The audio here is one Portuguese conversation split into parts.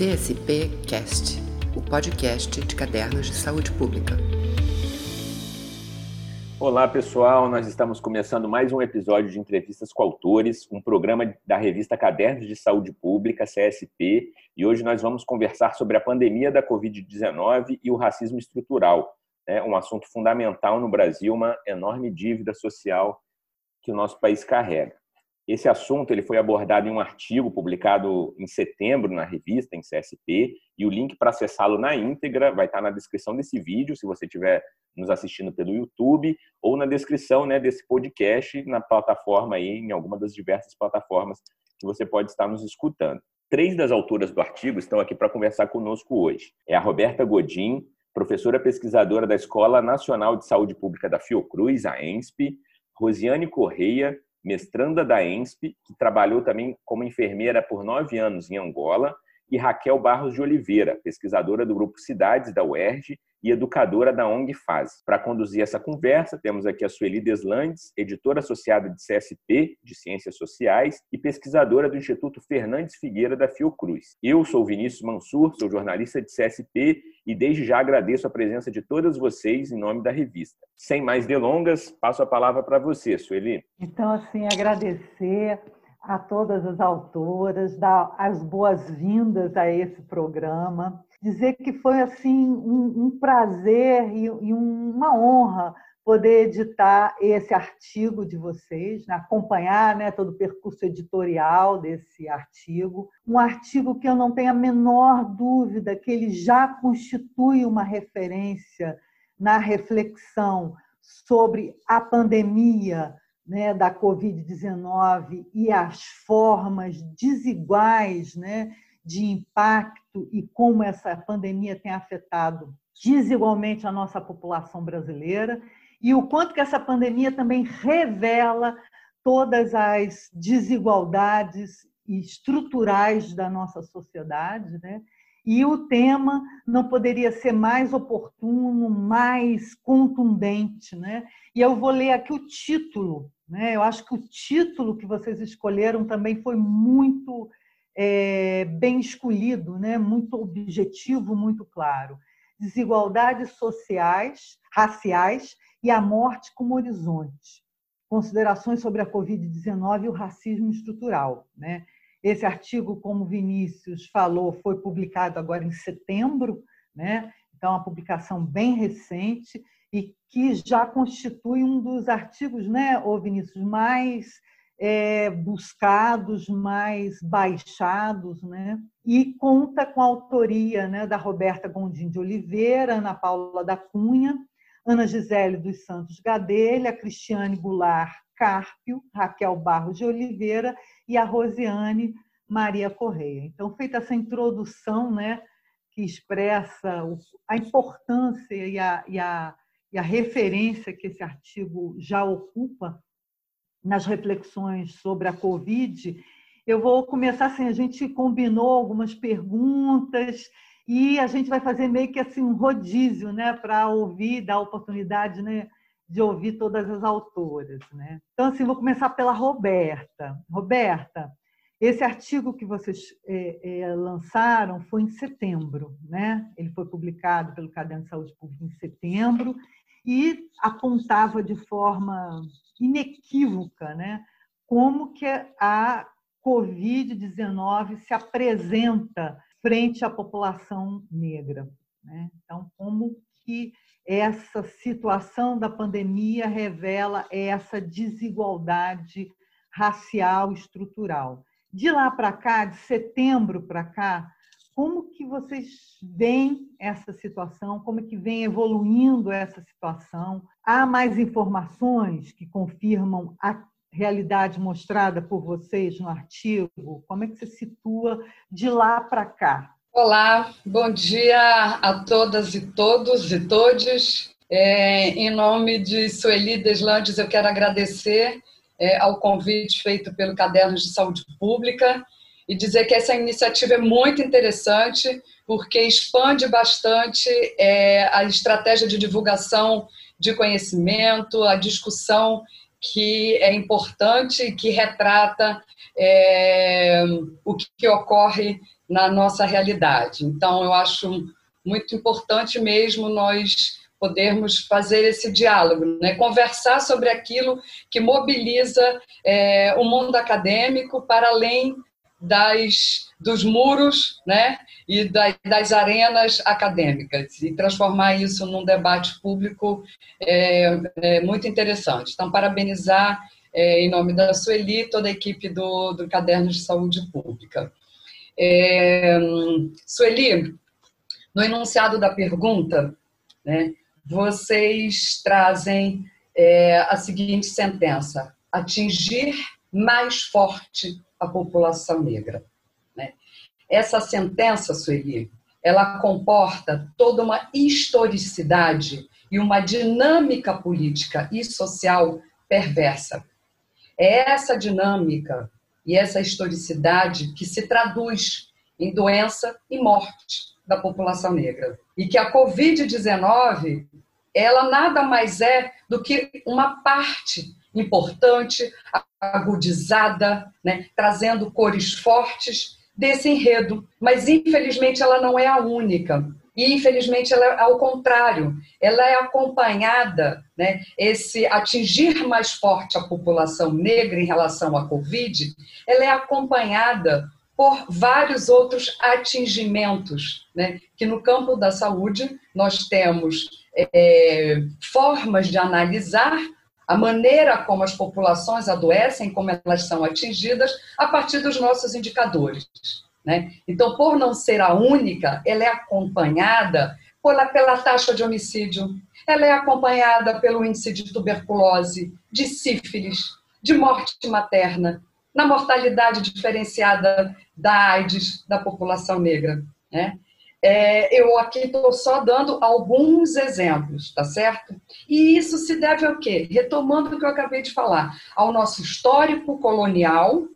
CSP Cast, o podcast de cadernos de saúde pública. Olá, pessoal. Nós estamos começando mais um episódio de entrevistas com autores, um programa da revista Cadernos de Saúde Pública, CSP, e hoje nós vamos conversar sobre a pandemia da Covid-19 e o racismo estrutural, né? um assunto fundamental no Brasil, uma enorme dívida social que o nosso país carrega. Esse assunto ele foi abordado em um artigo publicado em setembro na revista, em CSP, e o link para acessá-lo na íntegra vai estar na descrição desse vídeo, se você estiver nos assistindo pelo YouTube, ou na descrição né, desse podcast na plataforma aí, em alguma das diversas plataformas que você pode estar nos escutando. Três das autoras do artigo estão aqui para conversar conosco hoje. É a Roberta Godin, professora pesquisadora da Escola Nacional de Saúde Pública da Fiocruz, a ENSP, Rosiane Correia, mestranda da ENSP, que trabalhou também como enfermeira por nove anos em Angola, e Raquel Barros de Oliveira, pesquisadora do Grupo Cidades da UERJ e educadora da ONG Faz. Para conduzir essa conversa, temos aqui a Sueli Deslandes, editora associada de CSP, de Ciências Sociais, e pesquisadora do Instituto Fernandes Figueira da Fiocruz. Eu sou Vinícius Mansur, sou jornalista de CSP e desde já agradeço a presença de todas vocês em nome da revista. Sem mais delongas, passo a palavra para você, Sueli. Então, assim, agradecer a todas as autoras, dar as boas-vindas a esse programa dizer que foi assim um, um prazer e, e, uma honra poder editar esse artigo de vocês, né? acompanhar né, todo o percurso editorial desse artigo. Um artigo que eu não tenho a menor dúvida que ele já constitui uma referência na reflexão sobre a pandemia né, da Covid-19 e as formas desiguais né, de impacto e como essa pandemia tem afetado desigualmente a nossa população brasileira e o quanto que essa pandemia também revela todas as desigualdades estruturais da nossa sociedade, né? E o tema não poderia ser mais oportuno, mais contundente, né? E eu vou ler aqui o título, né? Eu acho que o título que vocês escolheram também foi muito é, bem escolhido, né? muito objetivo, muito claro. Desigualdades sociais, raciais e a morte como horizonte. Considerações sobre a Covid-19 e o racismo estrutural. Né? Esse artigo, como Vinícius falou, foi publicado agora em setembro, né? então, é uma publicação bem recente e que já constitui um dos artigos, né, ô Vinícius, mais é, buscados, mais baixados, né? e conta com a autoria né, da Roberta Gondim de Oliveira, Ana Paula da Cunha, Ana Gisele dos Santos Gadelha, Cristiane Goulart Carpio, Raquel Barros de Oliveira e a Rosiane Maria Correia. Então, feita essa introdução né, que expressa a importância e a, e, a, e a referência que esse artigo já ocupa nas reflexões sobre a Covid, eu vou começar assim, a gente combinou algumas perguntas e a gente vai fazer meio que assim um rodízio, né, para ouvir, dar oportunidade, né, de ouvir todas as autoras, né? Então assim, vou começar pela Roberta. Roberta, esse artigo que vocês é, é, lançaram foi em setembro, né? Ele foi publicado pelo Caderno de Saúde Pública em setembro e apontava de forma inequívoca né, como que a Covid-19 se apresenta frente à população negra. Né? Então, como que essa situação da pandemia revela essa desigualdade racial estrutural. De lá para cá, de setembro para cá, como que vocês veem essa situação? Como que vem evoluindo essa situação? Há mais informações que confirmam a realidade mostrada por vocês no artigo? Como é que você situa de lá para cá? Olá, bom dia a todas e todos e todes. É, em nome de Sueli Deslandes, eu quero agradecer é, ao convite feito pelo Caderno de Saúde Pública e dizer que essa iniciativa é muito interessante, porque expande bastante é, a estratégia de divulgação de conhecimento, a discussão que é importante e que retrata é, o que ocorre na nossa realidade. Então, eu acho muito importante mesmo nós podermos fazer esse diálogo, né? conversar sobre aquilo que mobiliza é, o mundo acadêmico para além das, dos muros né? e das, das arenas acadêmicas e transformar isso num debate público é, é muito interessante. Então, parabenizar é, em nome da Sueli toda a equipe do, do Caderno de Saúde Pública. É, Sueli, no enunciado da pergunta, né, vocês trazem é, a seguinte sentença: atingir mais forte a população negra. Né? Essa sentença, Sueli, ela comporta toda uma historicidade e uma dinâmica política e social perversa. É essa dinâmica e essa historicidade que se traduz em doença e morte da população negra. E que a Covid-19, ela nada mais é do que uma parte importante, agudizada, né, trazendo cores fortes desse enredo. Mas, infelizmente, ela não é a única. E, infelizmente, ela é ao contrário. Ela é acompanhada, né, esse atingir mais forte a população negra em relação à Covid, ela é acompanhada por vários outros atingimentos, né? que no campo da saúde nós temos é, formas de analisar a maneira como as populações adoecem, como elas são atingidas, a partir dos nossos indicadores. Né? Então, por não ser a única, ela é acompanhada pela, pela taxa de homicídio, ela é acompanhada pelo índice de tuberculose, de sífilis, de morte materna, na mortalidade diferenciada da AIDS da população negra. Né? É, eu aqui estou só dando alguns exemplos, tá certo? E isso se deve ao quê? Retomando o que eu acabei de falar, ao nosso histórico colonial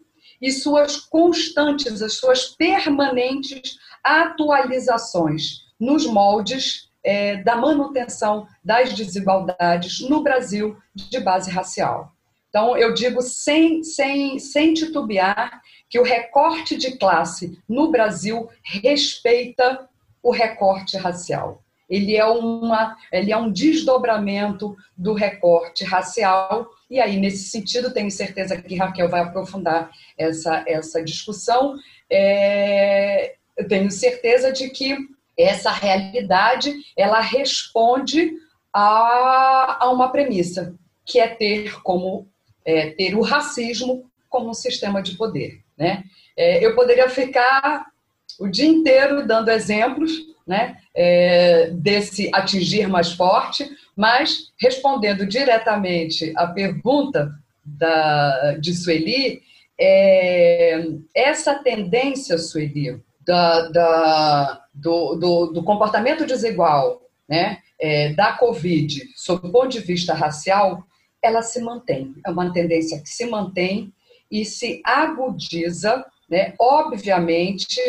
e suas constantes, as suas permanentes atualizações nos moldes é, da manutenção das desigualdades no Brasil de base racial. Então, eu digo sem, sem, sem titubear que o recorte de classe no Brasil respeita o recorte racial. Ele é, uma, ele é um desdobramento do recorte racial, e aí, nesse sentido, tenho certeza que Raquel vai aprofundar essa, essa discussão. É, eu tenho certeza de que essa realidade ela responde a, a uma premissa, que é ter como é, ter o racismo como um sistema de poder. Né? É, eu poderia ficar o dia inteiro dando exemplos né, é, desse atingir mais forte, mas respondendo diretamente à pergunta da, de Sueli, é, essa tendência, Sueli, da, da, do, do, do, comportamento desigual né, é, da Covid, sob o ponto de vista racial, ela se mantém. É uma tendência que se mantém e se agudiza, né, obviamente,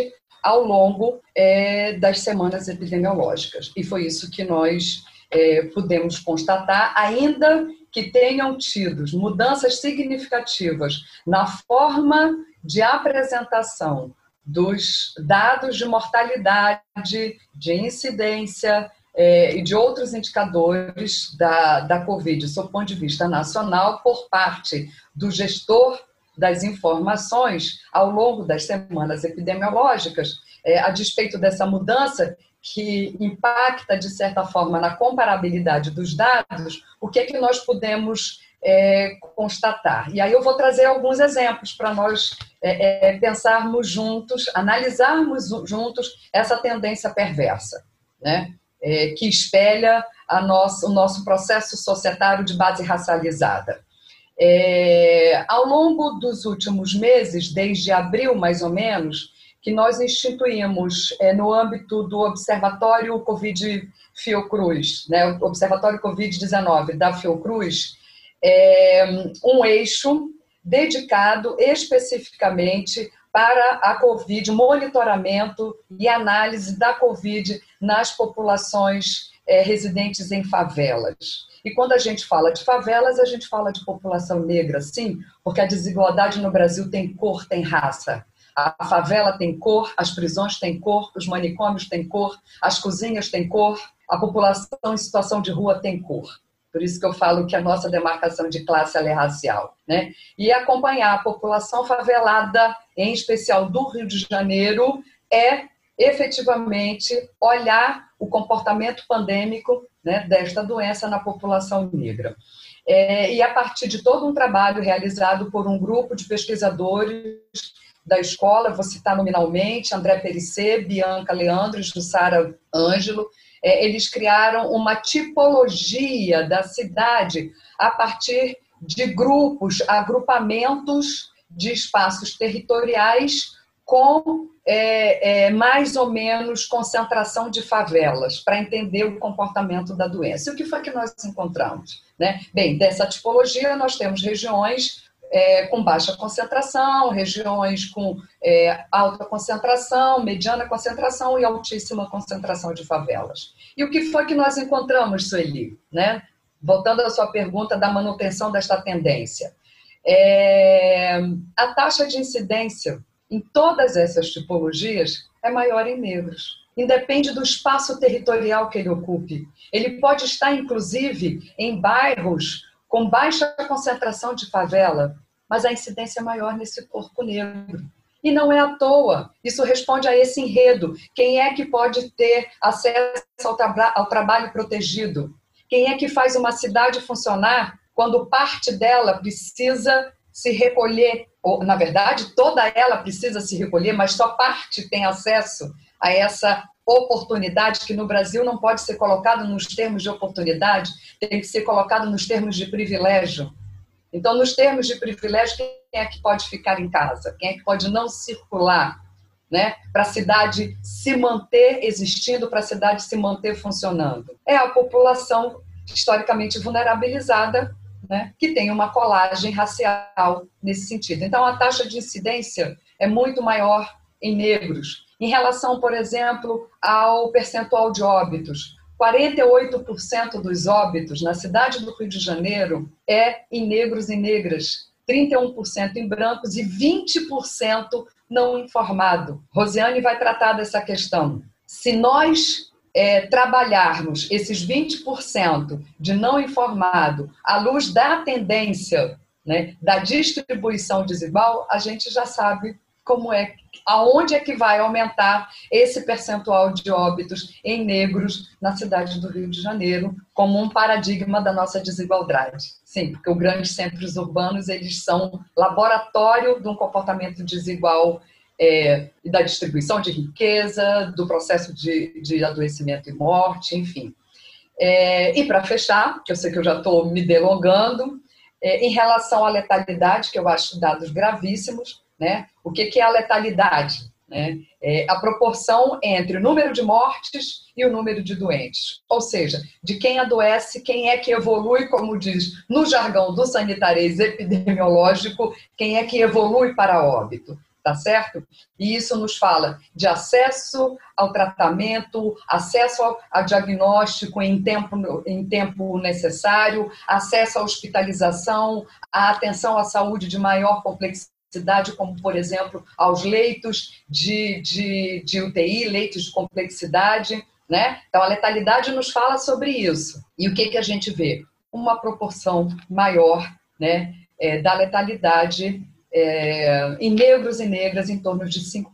ao longo é, das semanas epidemiológicas. E foi isso que nós é, pudemos constatar, ainda que tenham tido mudanças significativas na forma de apresentação dos dados de mortalidade, de incidência, é, e de outros indicadores da, da Covid, do ponto de vista nacional, por parte do gestor das informações ao longo das semanas epidemiológicas, é, a despeito dessa mudança que impacta, de certa forma, na comparabilidade dos dados, o que é que nós podemos é, constatar? E aí eu vou trazer alguns exemplos para nós é, é pensarmos juntos, analisarmos juntos essa tendência perversa. Né? é, que espelha a nossa, o nosso processo societário de base racializada. É, ao longo dos últimos meses, desde abril mais ou menos, que nós instituímos é, no âmbito do Observatório Covid Fiocruz, né, Observatório Covid-19 da Fiocruz, é, um eixo dedicado especificamente para a Covid, monitoramento e análise da Covid nas populações é, residentes em favelas. E quando a gente fala de favelas, a gente fala de população negra, sim, porque a desigualdade no Brasil tem cor, tem raça. A favela tem cor, as prisões têm cor, os manicômios têm cor, as cozinhas têm cor, a população em situação de rua tem cor. Por isso que eu falo que a nossa demarcação de classe é racial. Né? E acompanhar a população favelada, em especial do Rio de Janeiro, é efetivamente olhar o comportamento pandêmico né, desta doença na população negra. É, e a partir de todo um trabalho realizado por um grupo de pesquisadores da escola, vou citar nominalmente, André Perissé, Bianca Leandro, Jussara Ângelo, é, eles criaram uma tipologia da cidade a partir de grupos, agrupamentos de espaços territoriais com é, é, mais ou menos concentração de favelas, para entender o comportamento da doença. E o que foi que nós encontramos? Né? Bem, dessa tipologia, nós temos regiões é, com baixa concentração, regiões com é, alta concentração, mediana concentração e altíssima concentração de favelas. E o que foi que nós encontramos, Sueli? Né? Voltando à sua pergunta da manutenção desta tendência. É, a taxa de incidência em todas essas tipologias é maior em negros. Independe do espaço territorial que ele ocupe. Ele pode estar, inclusive, em bairros com baixa concentração de favela, mas a incidência é maior nesse corpo negro. E não é à toa. Isso responde a esse enredo. Quem é que pode ter acesso ao, tra ao trabalho protegido? Quem é que faz uma cidade funcionar quando parte dela precisa se recolher? Ou, na verdade, toda ela precisa se recolher, mas só parte tem acesso a essa oportunidade que no Brasil não pode ser colocado nos termos de oportunidade, tem que ser colocado nos termos de privilégio. Então, nos termos de privilégio, quem é que pode ficar em casa? Quem é que pode não circular? Né, para a cidade se manter existindo, para a cidade se manter funcionando. É a população historicamente vulnerabilizada, né, que tem uma colagem racial nesse sentido. Então, a taxa de incidência é muito maior em negros. Em relação, por exemplo, ao percentual de óbitos, 48% dos óbitos na cidade do Rio de Janeiro é em negros e negras, 31% em brancos e 20% não informado. Rosiane vai tratar dessa questão. Se nós é, trabalharmos esses 20% de não informado à luz da tendência né, da distribuição desigual, a gente já sabe como é, aonde é que vai aumentar esse percentual de óbitos em negros na cidade do Rio de Janeiro, como um paradigma da nossa desigualdade. Sim, porque os grandes centros urbanos eles são laboratório de um comportamento desigual é, da distribuição de riqueza, do processo de, de adoecimento e morte, enfim. É, e para fechar, que eu sei que eu já estou me delongando, é, em relação à letalidade, que eu acho dados gravíssimos, né? O que, que é a letalidade? Né? É a proporção entre o número de mortes e o número de doentes. Ou seja, de quem adoece, quem é que evolui, como diz no jargão do sanitarês epidemiológico, quem é que evolui para óbito. Tá certo? E isso nos fala de acesso ao tratamento, acesso ao, diagnóstico em tempo, em tempo necessário, acesso à hospitalização, à atenção à saúde de maior complexidade como, por exemplo, aos leitos de, de, de UTI, leitos de complexidade. Né? Então, a letalidade nos fala sobre isso. E o que, que a gente vê? Uma proporção maior né, é, da letalidade é, em negros e negras em torno de 5%.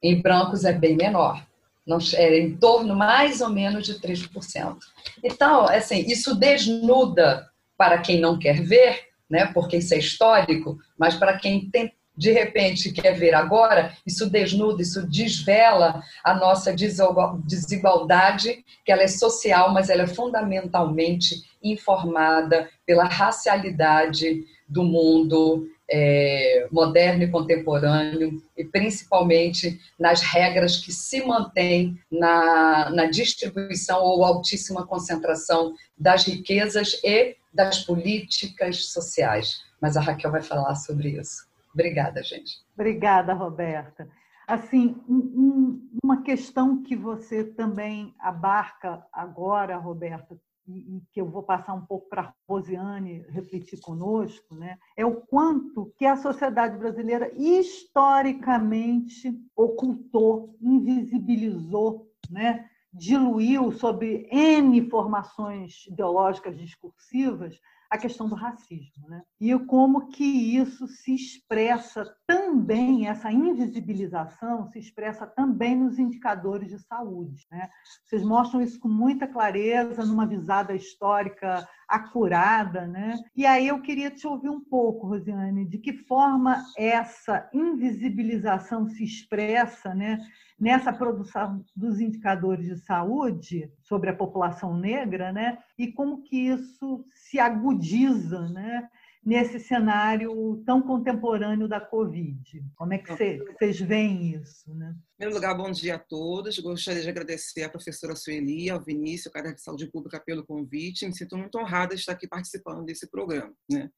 Em brancos é bem menor, não, é em torno mais ou menos de 3%. Então, assim, isso desnuda para quem não quer ver né? porque isso é histórico, mas para quem tem, de repente quer ver agora, isso desnuda, isso desvela a nossa desigualdade, que ela é social, mas ela é fundamentalmente informada pela racialidade do mundo é, moderno e contemporâneo, e principalmente nas regras que se mantêm na, na distribuição ou altíssima concentração das riquezas e das políticas sociais. Mas a Raquel vai falar sobre isso. Obrigada, gente. Obrigada, Roberta. Assim, um, uma questão que você também abarca agora, Roberta, e, que eu vou passar um pouco para a Rosiane refletir conosco, né, é o quanto que a sociedade brasileira historicamente ocultou, invisibilizou, né, diluiu sobre N formações ideológicas discursivas a questão do racismo, né? E como que isso se expressa também, essa invisibilização se expressa também nos indicadores de saúde, né? Vocês mostram isso com muita clareza, numa visada histórica acurada, né? E aí eu queria te ouvir um pouco, Rosiane, de que forma essa invisibilização se expressa, né? nessa produção dos indicadores de saúde sobre a população negra, né? E como que isso se agudiza, né? Nesse cenário tão contemporâneo da Covid. Como é que vocês veem isso? Né? Em primeiro lugar, bom dia a todos. Gostaria de agradecer à professora Sueli, ao Vinícius, ao Caderno de Saúde Pública, pelo convite. Me sinto muito honrada de estar aqui participando desse programa. Né?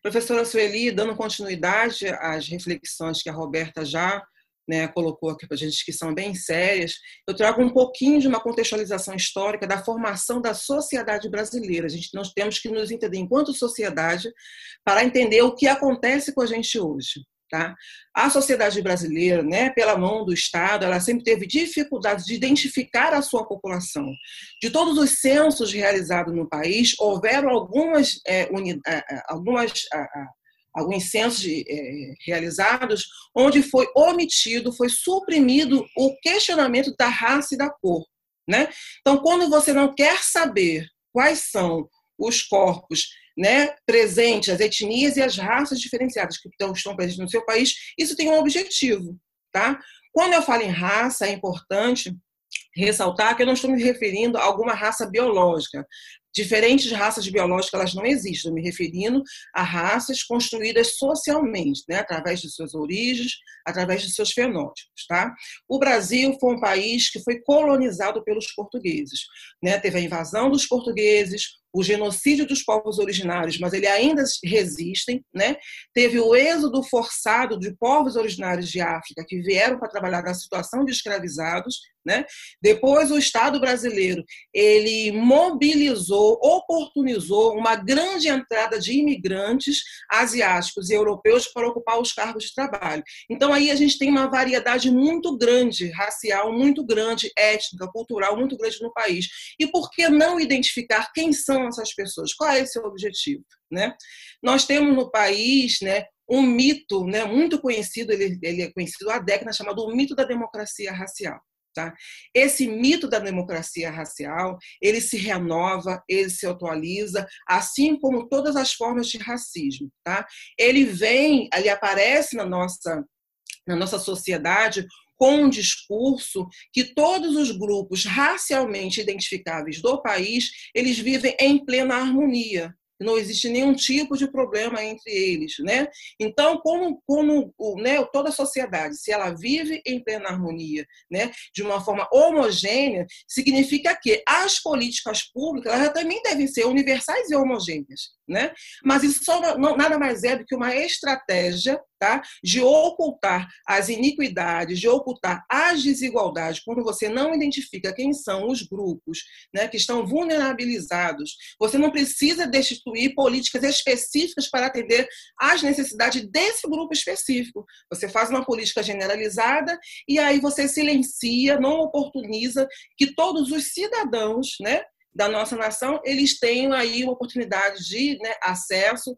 Professora Sueli, dando continuidade às reflexões que a Roberta já né, colocou aqui para a gente, que são bem sérias, eu trago um pouquinho de uma contextualização histórica da formação da sociedade brasileira. A gente, nós temos que nos entender enquanto sociedade para entender o que acontece com a gente hoje. Tá? A sociedade brasileira, né, pela mão do Estado, ela sempre teve dificuldades de identificar a sua população. De todos os censos realizados no país, houveram algumas, é, algumas alguns censos é, realizados, onde foi omitido, foi suprimido o questionamento da raça e da cor. Né? Então, quando você não quer saber quais são os corpos né, presentes, as etnias e as raças diferenciadas que estão, presentes no seu país, isso tem um objetivo. Tá? Quando eu falo em raça, é importante ressaltar que eu não estou me referindo a alguma raça biológica. Diferentes raças biológicas elas não existem, me referindo a raças construídas socialmente, né, através de suas origens, através de seus fenótipos. Tá? O Brasil foi um país que foi colonizado pelos portugueses. Né? Teve a invasão dos portugueses, o genocídio dos povos originários, mas ele ainda resistem, né? Teve o êxodo forçado de povos originários de África que vieram para trabalhar na situação de escravizados, né? Depois o Estado brasileiro ele mobilizou, oportunizou uma grande entrada de imigrantes asiáticos e europeus para ocupar os cargos de trabalho. Então aí a gente tem uma variedade muito grande, racial muito grande, étnica, cultural muito grande no país. E por que não identificar quem são essas pessoas? Qual é esse objetivo? Né? Nós temos no país né, um mito né, muito conhecido, ele, ele é conhecido há décadas, chamado o mito da democracia racial. Tá? Esse mito da democracia racial, ele se renova, ele se atualiza, assim como todas as formas de racismo. Tá? Ele vem, ele aparece na nossa, na nossa sociedade com um discurso que todos os grupos racialmente identificáveis do país, eles vivem em plena harmonia, não existe nenhum tipo de problema entre eles, né? Então, como, como né, toda a sociedade, se ela vive em plena harmonia, né, de uma forma homogênea, significa que as políticas públicas elas também devem ser universais e homogêneas, né? Mas isso só não, nada mais é do que uma estratégia tá? de ocultar as iniquidades, de ocultar as desigualdades, quando você não identifica quem são os grupos né, que estão vulnerabilizados. Você não precisa destituir políticas específicas para atender às necessidades desse grupo específico. Você faz uma política generalizada e aí você silencia, não oportuniza que todos os cidadãos, né, da nossa nação, eles tenham aí uma oportunidade de né, acesso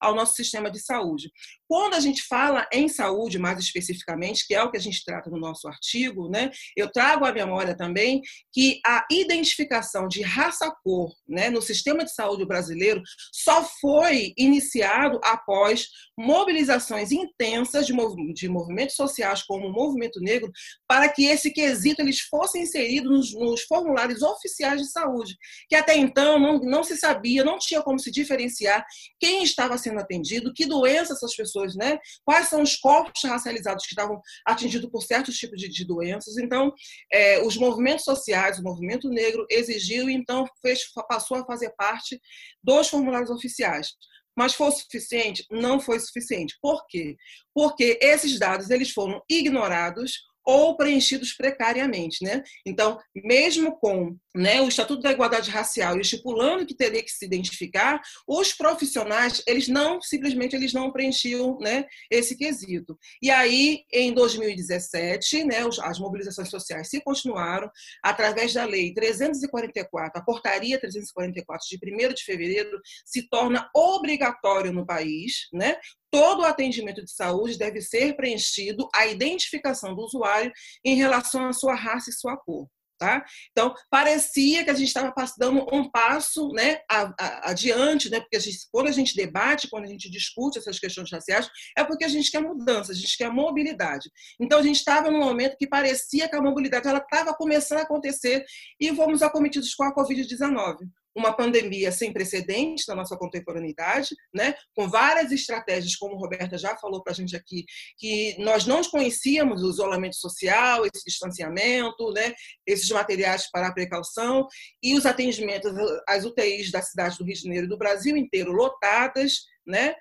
ao nosso sistema de saúde. Quando a gente fala em saúde, mais especificamente, que é o que a gente trata no nosso artigo, né, eu trago à memória também que a identificação de raça-cor né, no sistema de saúde brasileiro só foi iniciado após mobilizações intensas de, mov de movimentos sociais, como o movimento negro, para que esse quesito eles fossem inseridos nos, nos formulários oficiais de saúde, que até então não, não se sabia, não tinha como se diferenciar quem estava sendo atendido, que doença essas pessoas pessoas, né? Quais são os corpos racializados que estavam atingidos por certos tipos de, de doenças. Então, é, os movimentos sociais, o movimento negro exigiu então fez, passou a fazer parte dos formulários oficiais. Mas foi suficiente? Não foi suficiente. Por quê? Porque esses dados eles foram ignorados ou preenchidos precariamente. Né? Então, mesmo com né, o Estatuto da Igualdade Racial estipulando que teria que se identificar, os profissionais, eles não, simplesmente, eles não preenchiam né, esse quesito. E aí, em 2017, né, as mobilizações sociais se continuaram através da Lei 344, a Portaria 344 de 1 de fevereiro, se torna obrigatório no país, né, todo o atendimento de saúde deve ser preenchido a identificação do usuário em relação à sua raça e sua cor. Tá? Então, parecia que a gente estava dando um passo né, adiante, né, porque a gente, quando a gente debate, quando a gente discute essas questões raciais, é porque a gente quer mudança, a gente quer mobilidade. Então, a gente estava num momento que parecia que a mobilidade estava começando a acontecer e fomos acometidos com a Covid-19 uma pandemia sem precedentes na nossa contemporaneidade, né? com várias estratégias, como a Roberta já falou para a gente aqui, que nós não conhecíamos o isolamento social, esse distanciamento, né? esses materiais para a precaução e os atendimentos às UTIs da cidade do Rio de Janeiro e do Brasil inteiro lotadas, né?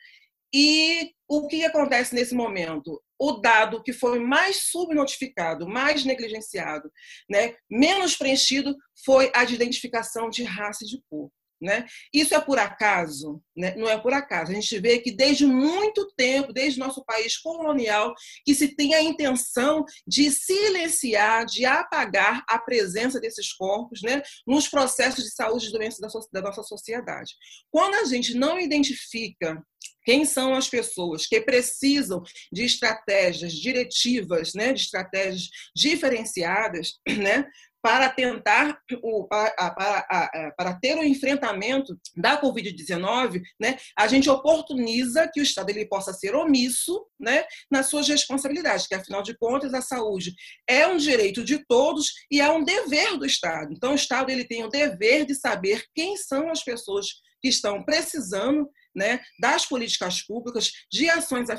E o que acontece nesse momento? O dado que foi mais subnotificado, mais negligenciado, né, menos preenchido, foi a de identificação de raça e de cor. Né? Isso é por acaso? Né? Não é por acaso. A gente vê que desde muito tempo, desde nosso país colonial, que se tem a intenção de silenciar, de apagar a presença desses corpos né? nos processos de saúde e doenças da nossa sociedade. Quando a gente não identifica quem são as pessoas que precisam de estratégias diretivas, né, de estratégias diferenciadas, né, para tentar o, para, para, para, ter o enfrentamento da Covid-19, né, a gente oportuniza que o Estado ele possa ser omisso né, nas suas responsabilidades, que afinal de contas a saúde é um direito de todos e é um dever do Estado. Então o Estado ele tem o dever de saber quem são as pessoas que estão precisando né, das políticas públicas, de ações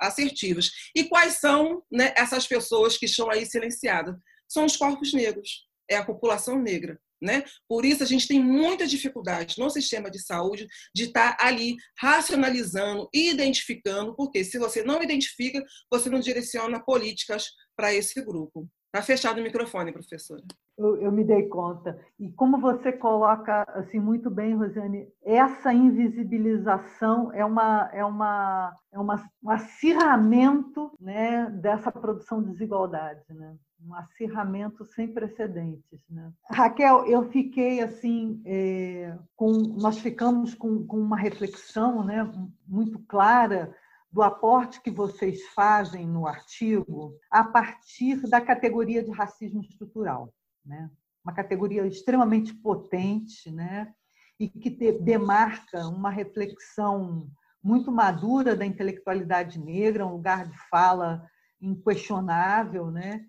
assertivas. E quais são né, essas pessoas que estão aí silenciadas? São os corpos negros, é a população negra. Né? Por isso, a gente tem muita dificuldade no sistema de saúde de estar tá ali racionalizando e identificando, porque se você não identifica, você não direciona políticas para esse grupo. Está fechado o microfone, professora eu, eu, me dei conta. E como você coloca assim muito bem, Rosiane, essa invisibilização é uma é uma é uma, um acirramento, né, dessa produção de desigualdade, né? Um acirramento sem precedentes, né? Raquel, eu fiquei assim é, com nós ficamos com, com uma reflexão, né, muito clara do aporte que vocês fazem no artigo a partir da categoria de racismo estrutural né? uma categoria extremamente potente, né? e que demarca uma reflexão muito madura da intelectualidade negra, um lugar de fala inquestionável, né?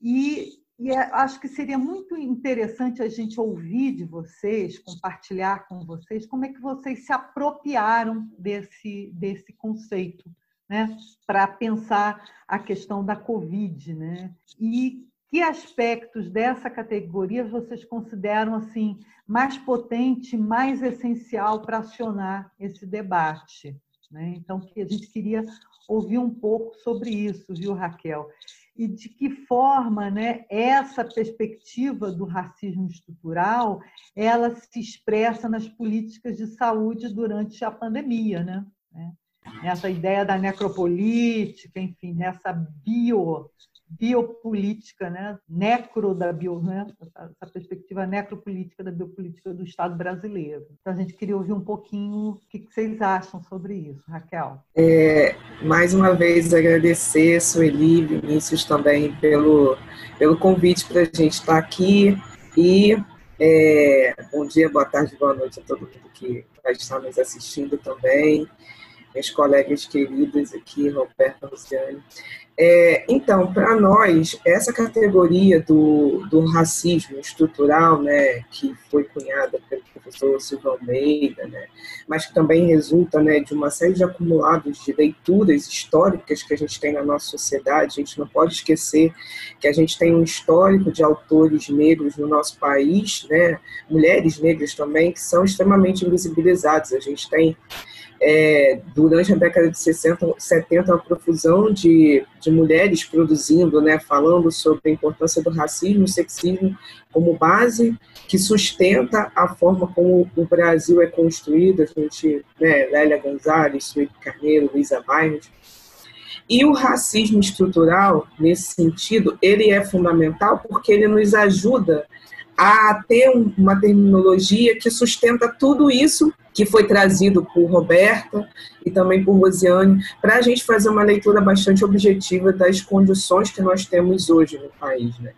E, e é, acho que seria muito interessante a gente ouvir de vocês, compartilhar com vocês, como é que vocês se apropriaram desse, desse conceito, né? Para pensar a questão da Covid, né? E que aspectos dessa categoria vocês consideram assim mais potente, mais essencial para acionar esse debate? Né? Então, a gente queria ouvir um pouco sobre isso, viu, Raquel? E de que forma, né, essa perspectiva do racismo estrutural, ela se expressa nas políticas de saúde durante a pandemia, né? Essa ideia da necropolítica, enfim, nessa bio biopolítica, né? necro da bio, né? essa perspectiva necropolítica da biopolítica do Estado brasileiro. Então, a gente queria ouvir um pouquinho o que vocês acham sobre isso, Raquel. É, mais uma vez, agradecer, Sueli Vinícius também pelo, pelo convite para a gente estar aqui e é, bom dia, boa tarde, boa noite a todo mundo que vai estar nos assistindo também, meus colegas queridos aqui, Roberta, Luciane. É, então, para nós, essa categoria do, do racismo estrutural, né, que foi cunhada pelo professor Silvio Almeida, né, mas que também resulta né, de uma série de acumulados de leituras históricas que a gente tem na nossa sociedade, a gente não pode esquecer que a gente tem um histórico de autores negros no nosso país, né, mulheres negras também, que são extremamente invisibilizadas. A gente tem é, durante a década de 60, 70, a profusão de, de mulheres produzindo, né, falando sobre a importância do racismo e sexismo como base que sustenta a forma como o Brasil é construído. A gente, né, Lélia Gonzalez, Suíte Carneiro, Luísa Bairros. E o racismo estrutural, nesse sentido, ele é fundamental porque ele nos ajuda a ter uma terminologia que sustenta tudo isso que foi trazido por Roberta e também por Rosiane, para a gente fazer uma leitura bastante objetiva das condições que nós temos hoje no país. Né?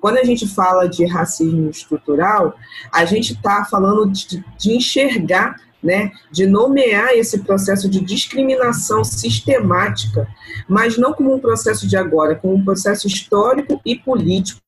Quando a gente fala de racismo estrutural, a gente está falando de, de enxergar né, de nomear esse processo de discriminação sistemática, mas não como um processo de agora, como um processo histórico e político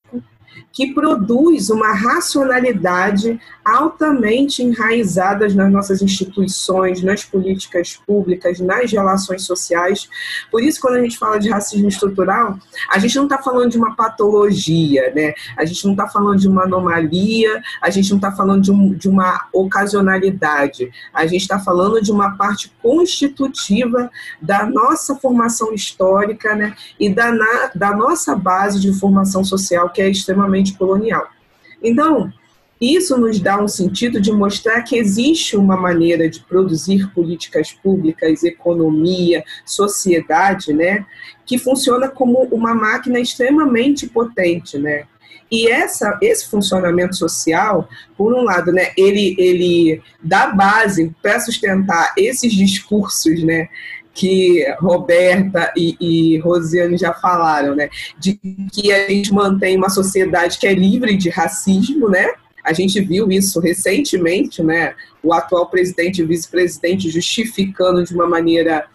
que produz uma racionalidade altamente enraizadas nas nossas instituições, nas políticas públicas, nas relações sociais. Por isso, quando a gente fala de racismo estrutural, a gente não está falando de uma patologia, né? A gente não está falando de uma anomalia, a gente não está falando de, um, de uma ocasionalidade. A gente está falando de uma parte constitutiva da nossa formação histórica, né? E da, na, da nossa base de formação social, que é extremamente colonial. Então, isso nos dá um sentido de mostrar que existe uma maneira de produzir políticas públicas, economia, sociedade, né, que funciona como uma máquina extremamente potente, né? E essa, esse funcionamento social, por um lado, né, ele, ele dá base para sustentar esses discursos, né, que Roberta e, e Rosiane já falaram, né, de que a gente mantém uma sociedade que é livre de racismo, né, a gente viu isso recentemente, né? O atual presidente e vice-presidente justificando de uma maneira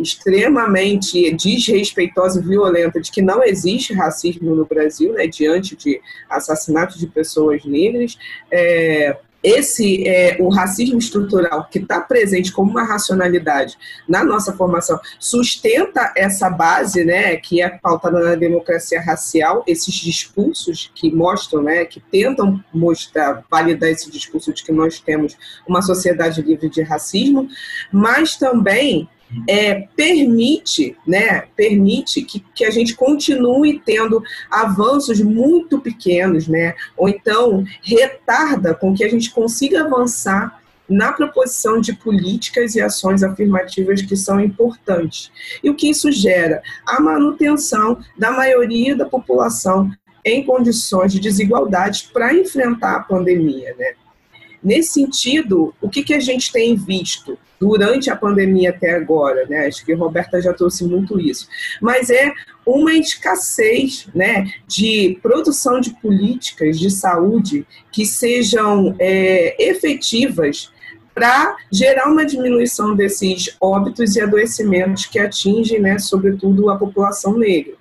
extremamente desrespeitosa e violenta de que não existe racismo no Brasil, né, diante de assassinatos de pessoas negras. É, esse é, o racismo estrutural que está presente como uma racionalidade na nossa formação sustenta essa base, né, que é pautada na democracia racial, esses discursos que mostram, né, que tentam mostrar, validar esse discurso de que nós temos uma sociedade livre de racismo, mas também é, permite, né, permite que, que a gente continue tendo avanços muito pequenos, né, ou então retarda com que a gente consiga avançar na proposição de políticas e ações afirmativas que são importantes. E o que isso gera? A manutenção da maioria da população em condições de desigualdade para enfrentar a pandemia, né? Nesse sentido, o que, que a gente tem visto? durante a pandemia até agora, né? Acho que a Roberta já trouxe muito isso. Mas é uma escassez né, de produção de políticas de saúde que sejam é, efetivas para gerar uma diminuição desses óbitos e adoecimentos que atingem, né, sobretudo, a população negra.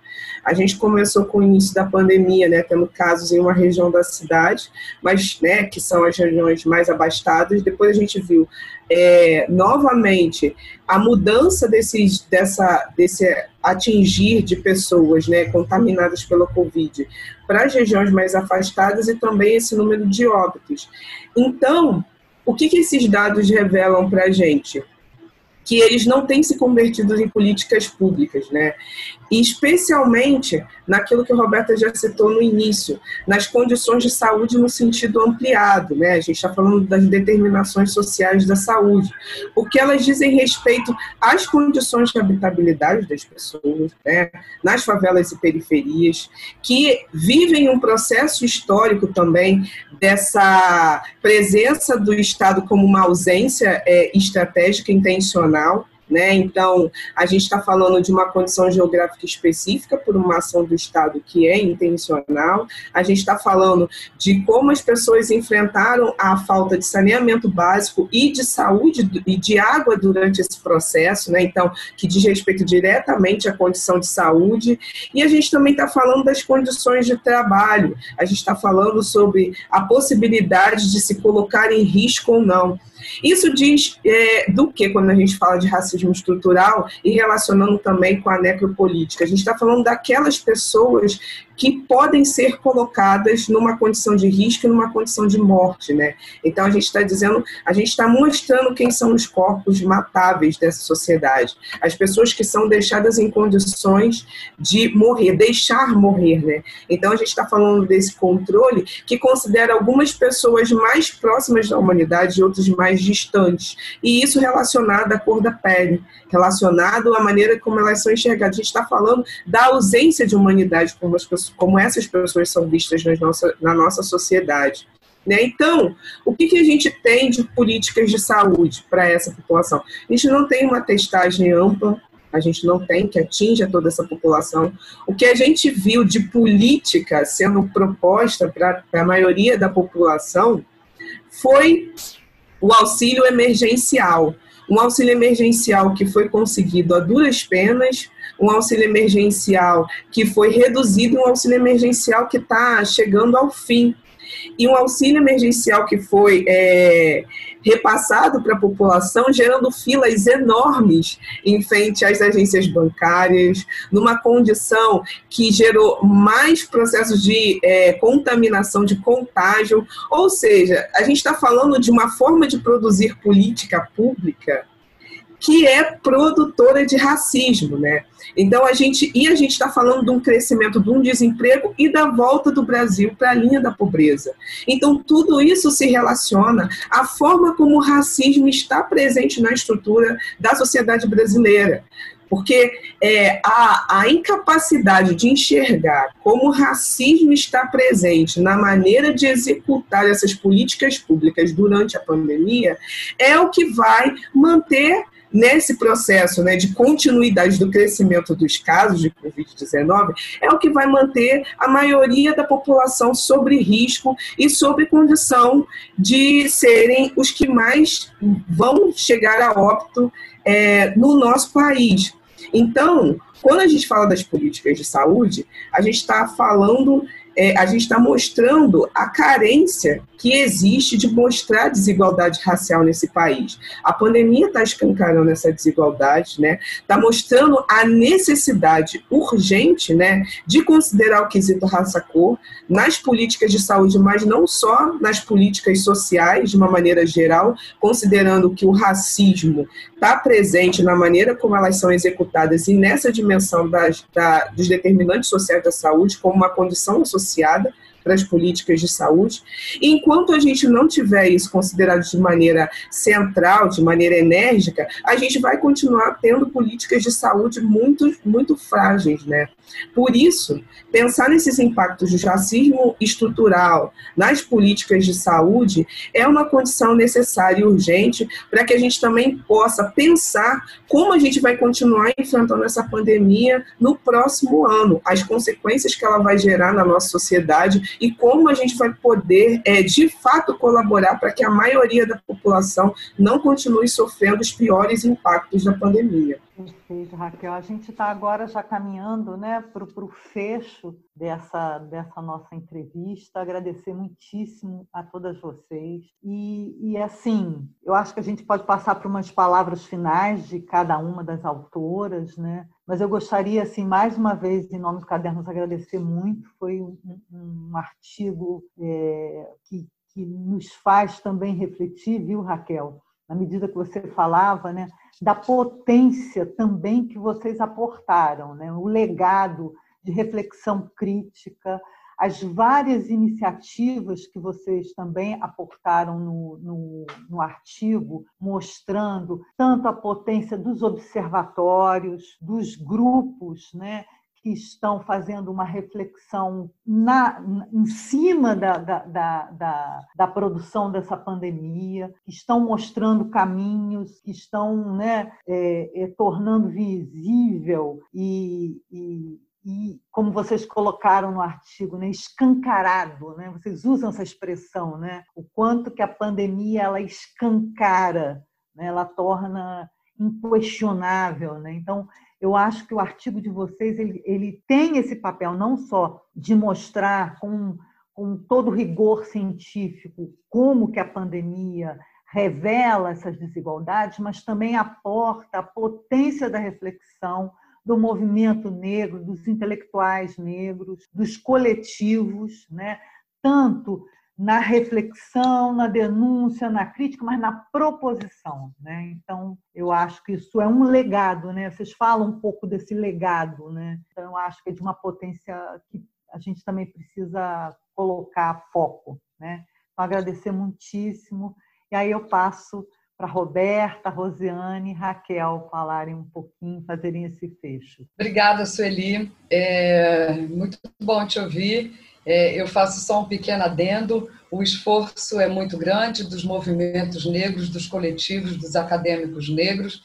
A gente começou com o início da pandemia, né, tendo casos em uma região da cidade, mas, né, que são as regiões mais abastadas. Depois a gente viu é, novamente a mudança desses, dessa, desse atingir de pessoas, né, contaminadas pela Covid para as regiões mais afastadas e também esse número de óbitos. Então, o que, que esses dados revelam para a gente? que eles não têm se convertido em políticas públicas, né? E especialmente naquilo que a Roberta já citou no início, nas condições de saúde no sentido ampliado, né? A gente está falando das determinações sociais da saúde, porque elas dizem respeito às condições de habitabilidade das pessoas, né? Nas favelas e periferias, que vivem um processo histórico também dessa presença do Estado como uma ausência é, estratégica intencional né? Então, a gente está falando de uma condição geográfica específica por uma ação do Estado que é intencional, a gente está falando de como as pessoas enfrentaram a falta de saneamento básico e de saúde e de água durante esse processo, né? então, que diz respeito diretamente à condição de saúde, e a gente também está falando das condições de trabalho, a gente está falando sobre a possibilidade de se colocar em risco ou não. Isso diz é, do que quando a gente fala de racismo estrutural e relacionando também com a necropolítica? A gente está falando daquelas pessoas que podem ser colocadas numa condição de risco e numa condição de morte, né? Então a gente está dizendo, a gente está mostrando quem são os corpos matáveis dessa sociedade, as pessoas que são deixadas em condições de morrer, deixar morrer, né? Então a gente está falando desse controle que considera algumas pessoas mais próximas da humanidade e outras mais distantes, e isso relacionado à cor da pele, relacionado à maneira como elas são enxergadas. A gente está falando da ausência de humanidade, como, as pessoas, como essas pessoas são vistas nossa, na nossa sociedade. Né? Então, o que, que a gente tem de políticas de saúde para essa população? A gente não tem uma testagem ampla, a gente não tem que atinja toda essa população. O que a gente viu de política sendo proposta para a maioria da população foi o auxílio emergencial. Um auxílio emergencial que foi conseguido a duras penas, um auxílio emergencial que foi reduzido, um auxílio emergencial que está chegando ao fim e um auxílio emergencial que foi é, repassado para a população, gerando filas enormes em frente às agências bancárias, numa condição que gerou mais processos de é, contaminação, de contágio. Ou seja, a gente está falando de uma forma de produzir política pública que é produtora de racismo, né? Então a gente e a gente está falando de um crescimento de um desemprego e da volta do Brasil para a linha da pobreza. Então tudo isso se relaciona à forma como o racismo está presente na estrutura da sociedade brasileira. Porque é, a, a incapacidade de enxergar como o racismo está presente na maneira de executar essas políticas públicas durante a pandemia é o que vai manter nesse processo né, de continuidade do crescimento dos casos de Covid-19 é o que vai manter a maioria da população sobre risco e sobre condição de serem os que mais vão chegar a óbito é, no nosso país. Então, quando a gente fala das políticas de saúde, a gente está falando é, a gente está mostrando a carência que existe de mostrar desigualdade racial nesse país. A pandemia está escancarando essa desigualdade, né? Está mostrando a necessidade urgente, né, de considerar o quesito raça-cor nas políticas de saúde, mas não só nas políticas sociais de uma maneira geral, considerando que o racismo está presente na maneira como elas são executadas e nessa dimensão das, da, dos determinantes sociais da saúde como uma condição associada para as políticas de saúde. E enquanto a gente não tiver isso considerado de maneira central, de maneira enérgica, a gente vai continuar tendo políticas de saúde muito, muito frágeis, né? Por isso, pensar nesses impactos do racismo estrutural nas políticas de saúde é uma condição necessária e urgente para que a gente também possa pensar como a gente vai continuar enfrentando essa pandemia no próximo ano, as consequências que ela vai gerar na nossa sociedade e como a gente vai poder, é, de fato, colaborar para que a maioria da população não continue sofrendo os piores impactos da pandemia. Perfeito, Raquel. A gente está agora já caminhando né, para o fecho dessa, dessa nossa entrevista. Agradecer muitíssimo a todas vocês. E, e, assim, eu acho que a gente pode passar por umas palavras finais de cada uma das autoras, né? Mas eu gostaria, assim, mais uma vez, em nome do Cadernos, agradecer muito. Foi um, um artigo é, que, que nos faz também refletir, viu, Raquel? Na medida que você falava, né? da potência também que vocês aportaram, né? o legado de reflexão crítica, as várias iniciativas que vocês também aportaram no, no, no, artigo, mostrando tanto a potência dos observatórios, dos grupos, né, que estão fazendo uma reflexão na, em cima da, da, da, da, produção dessa pandemia, que estão mostrando caminhos, que estão né, é, é, tornando visível e, e, e, como vocês colocaram no artigo, né, escancarado, né? vocês usam essa expressão, né? o quanto que a pandemia ela escancara, né? ela torna inquestionável. Né? Então, eu acho que o artigo de vocês ele, ele tem esse papel não só de mostrar com, com todo rigor científico como que a pandemia revela essas desigualdades, mas também aporta a potência da reflexão do movimento negro, dos intelectuais negros, dos coletivos, né? tanto na reflexão, na denúncia, na crítica, mas na proposição. Né? Então, eu acho que isso é um legado. Né? Vocês falam um pouco desse legado. Né? Então, eu acho que é de uma potência que a gente também precisa colocar foco. Né? Então, agradecer muitíssimo. E aí eu passo para Roberta, Rosiane e Raquel falarem um pouquinho, fazerem esse fecho. Obrigada, Sueli. É muito bom te ouvir. É, eu faço só um pequeno adendo. O esforço é muito grande dos movimentos negros, dos coletivos, dos acadêmicos negros,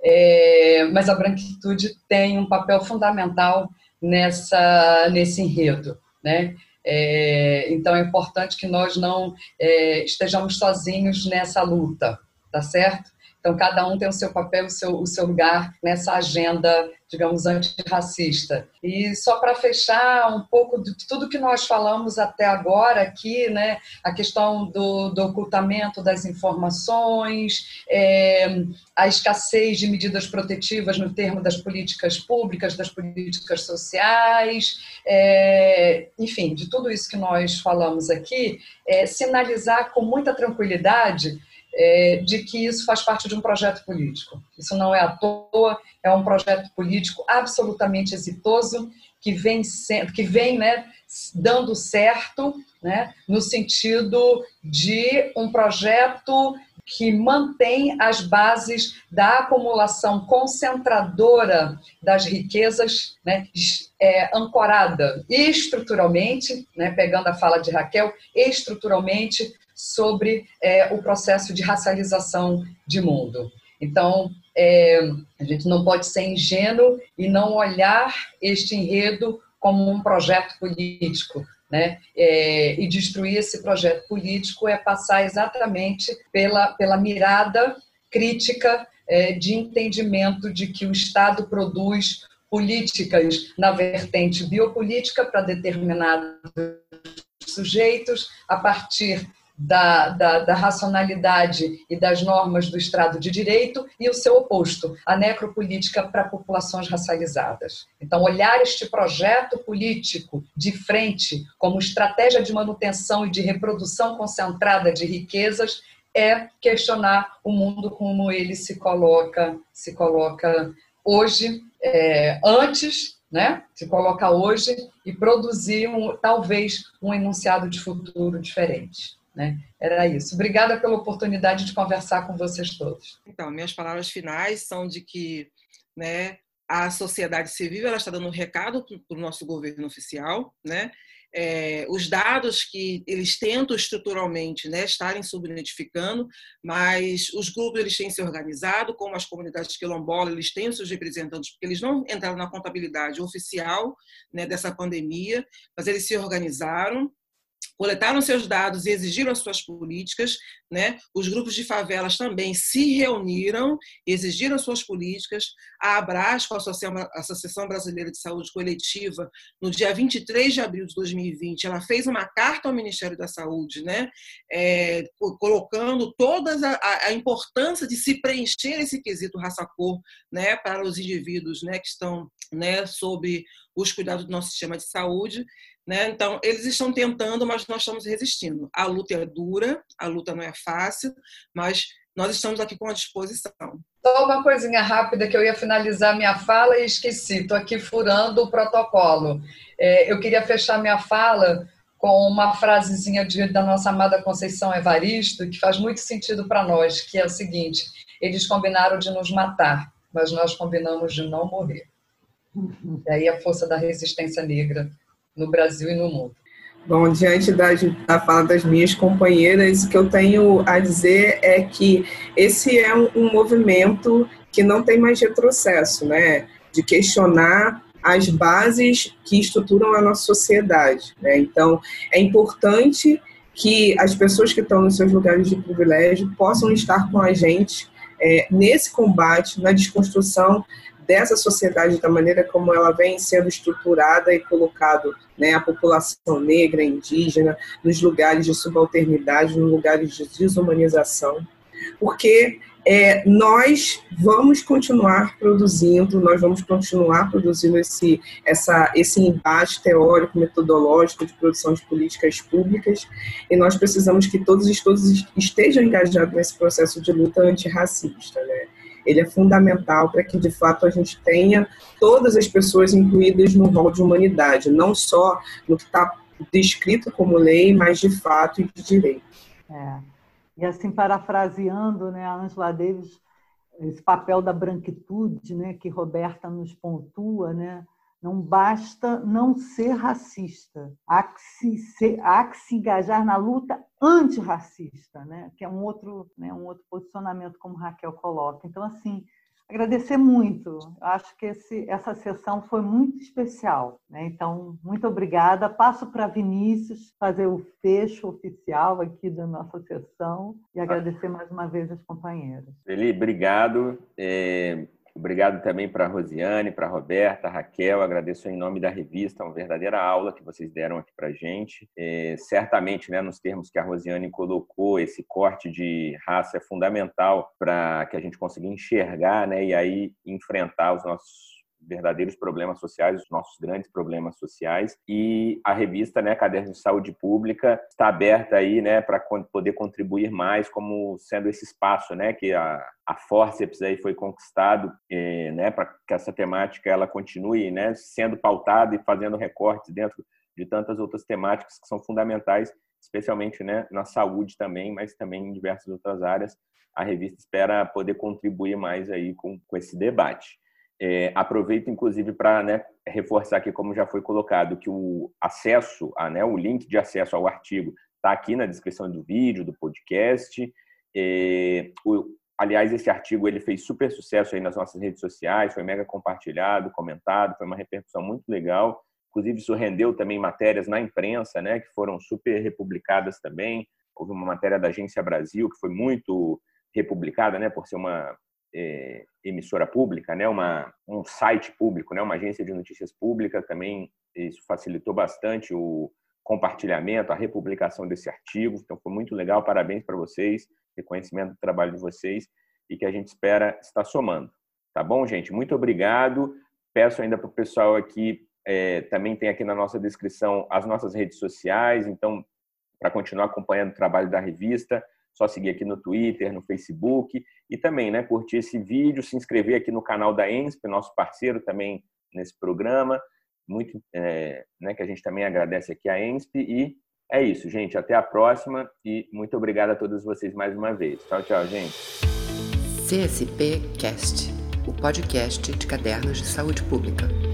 é, mas a branquitude tem um papel fundamental nessa, nesse enredo. Né? É, então é importante que nós não é, estejamos sozinhos nessa luta tá certo? Então, cada um tem o seu papel, o seu, o seu lugar nessa agenda, digamos, antirracista. E só para fechar um pouco de tudo que nós falamos até agora aqui, né, a questão do, do ocultamento das informações, é, a escassez de medidas protetivas no termo das políticas públicas, das políticas sociais, é, enfim, de tudo isso que nós falamos aqui, é, sinalizar com muita tranquilidade é, de que isso faz parte de um projeto político. Isso não é à toa, é um projeto político absolutamente exitoso que vem, que vem né, dando certo né, no sentido de um projeto que mantém as bases da acumulação concentradora das riquezas, né, é, ancorada estruturalmente, né, pegando a fala de Raquel, estruturalmente sobre é, o processo de racialização de mundo. Então, é, a gente não pode ser ingênuo e não olhar este enredo como um projeto político. Né? É, e destruir esse projeto político é passar exatamente pela, pela mirada crítica é, de entendimento de que o Estado produz políticas na vertente biopolítica para determinados sujeitos a partir da, da, da, racionalidade e das normas do Estado de Direito e o seu oposto, a necropolítica para populações racializadas. Então, olhar este projeto político de frente como estratégia de manutenção e de reprodução concentrada de riquezas é questionar o mundo como ele se coloca, se coloca hoje, é, antes né? se coloca hoje e produzir um, talvez um enunciado de futuro diferente. Né? Era isso. Obrigada pela oportunidade de conversar com vocês todos. Então, minhas palavras finais são de que né, a sociedade civil ela está dando um recado para o nosso governo oficial, né? É, os dados que eles tentam estruturalmente né, estarem subnotificando, mas os grupos eles têm se organizado, como as comunidades quilombolas, eles têm os seus representantes, porque eles não entraram na contabilidade oficial né, dessa pandemia, mas eles se organizaram coletaram seus dados e exigiram as suas políticas, né? Os grupos de favelas também se reuniram, exigiram as suas políticas. A Abras, com a Associação Brasileira de Saúde Coletiva, no dia 23 de abril de 2020, ela fez uma carta ao Ministério da Saúde, né? É, colocando toda a, a, importância de se preencher esse quesito raça-cor, né? Para os indivíduos, né? Que estão, né? Sob os cuidados do nosso sistema de saúde. Né? Então, eles estão tentando, mas nós estamos resistindo. A luta é dura, a luta não é fácil, mas nós estamos aqui com a disposição. Só uma coisinha rápida que eu ia finalizar minha fala e esqueci, estou aqui furando o protocolo. É, eu queria fechar minha fala com uma frasezinha de, da nossa amada Conceição Evaristo, que faz muito sentido para nós, que é o seguinte: eles combinaram de nos matar, mas nós combinamos de não morrer. E aí a força da resistência negra no Brasil e no mundo. Bom, diante da, da fala das minhas companheiras, o que eu tenho a dizer é que esse é um, um movimento que não tem mais retrocesso, né? De questionar as bases que estruturam a nossa sociedade. Né? Então, é importante que as pessoas que estão nos seus lugares de privilégio possam estar com a gente é, nesse combate, na desconstrução dessa sociedade, da maneira como ela vem sendo estruturada e colocado né, a população negra, indígena, nos lugares de subalternidade, nos lugares de desumanização, porque é, nós vamos continuar produzindo, nós vamos continuar produzindo esse, essa, esse embate teórico, metodológico de produção de políticas públicas, e nós precisamos que todos todos estejam engajados nesse processo de luta antirracista. Né? Ele é fundamental para que, de fato, a gente tenha todas as pessoas incluídas no rol de humanidade, não só no que está descrito como lei, mas de fato e de direito. É. E assim, parafraseando né, a Angela Davis, esse papel da branquitude né, que Roberta nos pontua, né, não basta não ser racista, há que se, ser, há que se engajar na luta antirracista, né, que é um outro, né, um outro posicionamento, como Raquel coloca. Então, assim, agradecer muito. Acho que esse, essa sessão foi muito especial. Né? Então, muito obrigada. Passo para Vinícius fazer o fecho oficial aqui da nossa sessão e agradecer mais uma vez as companheiras. Eli, obrigado. É... Obrigado também para a Rosiane, para a Roberta, Raquel. Agradeço em nome da revista, uma verdadeira aula que vocês deram aqui para a gente. É, certamente, né, nos termos que a Rosiane colocou, esse corte de raça é fundamental para que a gente consiga enxergar né, e aí enfrentar os nossos verdadeiros problemas sociais, os nossos grandes problemas sociais. E a revista, né, Caderno de Saúde Pública, está aberta aí, né, para poder contribuir mais, como sendo esse espaço, né, que a, a Forceps aí foi conquistado, eh, né, para que essa temática ela continue, né, sendo pautada e fazendo recortes dentro de tantas outras temáticas que são fundamentais, especialmente, né, na saúde também, mas também em diversas outras áreas. A revista espera poder contribuir mais aí com, com esse debate. É, aproveito, inclusive, para né, reforçar aqui, como já foi colocado, que o acesso, a, né, o link de acesso ao artigo está aqui na descrição do vídeo, do podcast. É, o, aliás, esse artigo ele fez super sucesso aí nas nossas redes sociais, foi mega compartilhado, comentado, foi uma repercussão muito legal. Inclusive, isso rendeu também matérias na imprensa, né, que foram super republicadas também. Houve uma matéria da Agência Brasil que foi muito republicada, né, por ser uma é, emissora pública, né, uma, um site público, né, uma agência de notícias pública, também isso facilitou bastante o compartilhamento, a republicação desse artigo. Então, foi muito legal. Parabéns para vocês, reconhecimento do trabalho de vocês e que a gente espera estar somando. Tá bom, gente? Muito obrigado. Peço ainda para o pessoal aqui, é, também tem aqui na nossa descrição as nossas redes sociais. Então, para continuar acompanhando o trabalho da revista, só seguir aqui no Twitter, no Facebook e também, né, curtir esse vídeo, se inscrever aqui no canal da ENSP, nosso parceiro também nesse programa, muito, é, né, que a gente também agradece aqui a ENSP e é isso, gente, até a próxima e muito obrigado a todos vocês mais uma vez. Tchau, tchau, gente. CSP Cast, o podcast de cadernos de saúde pública.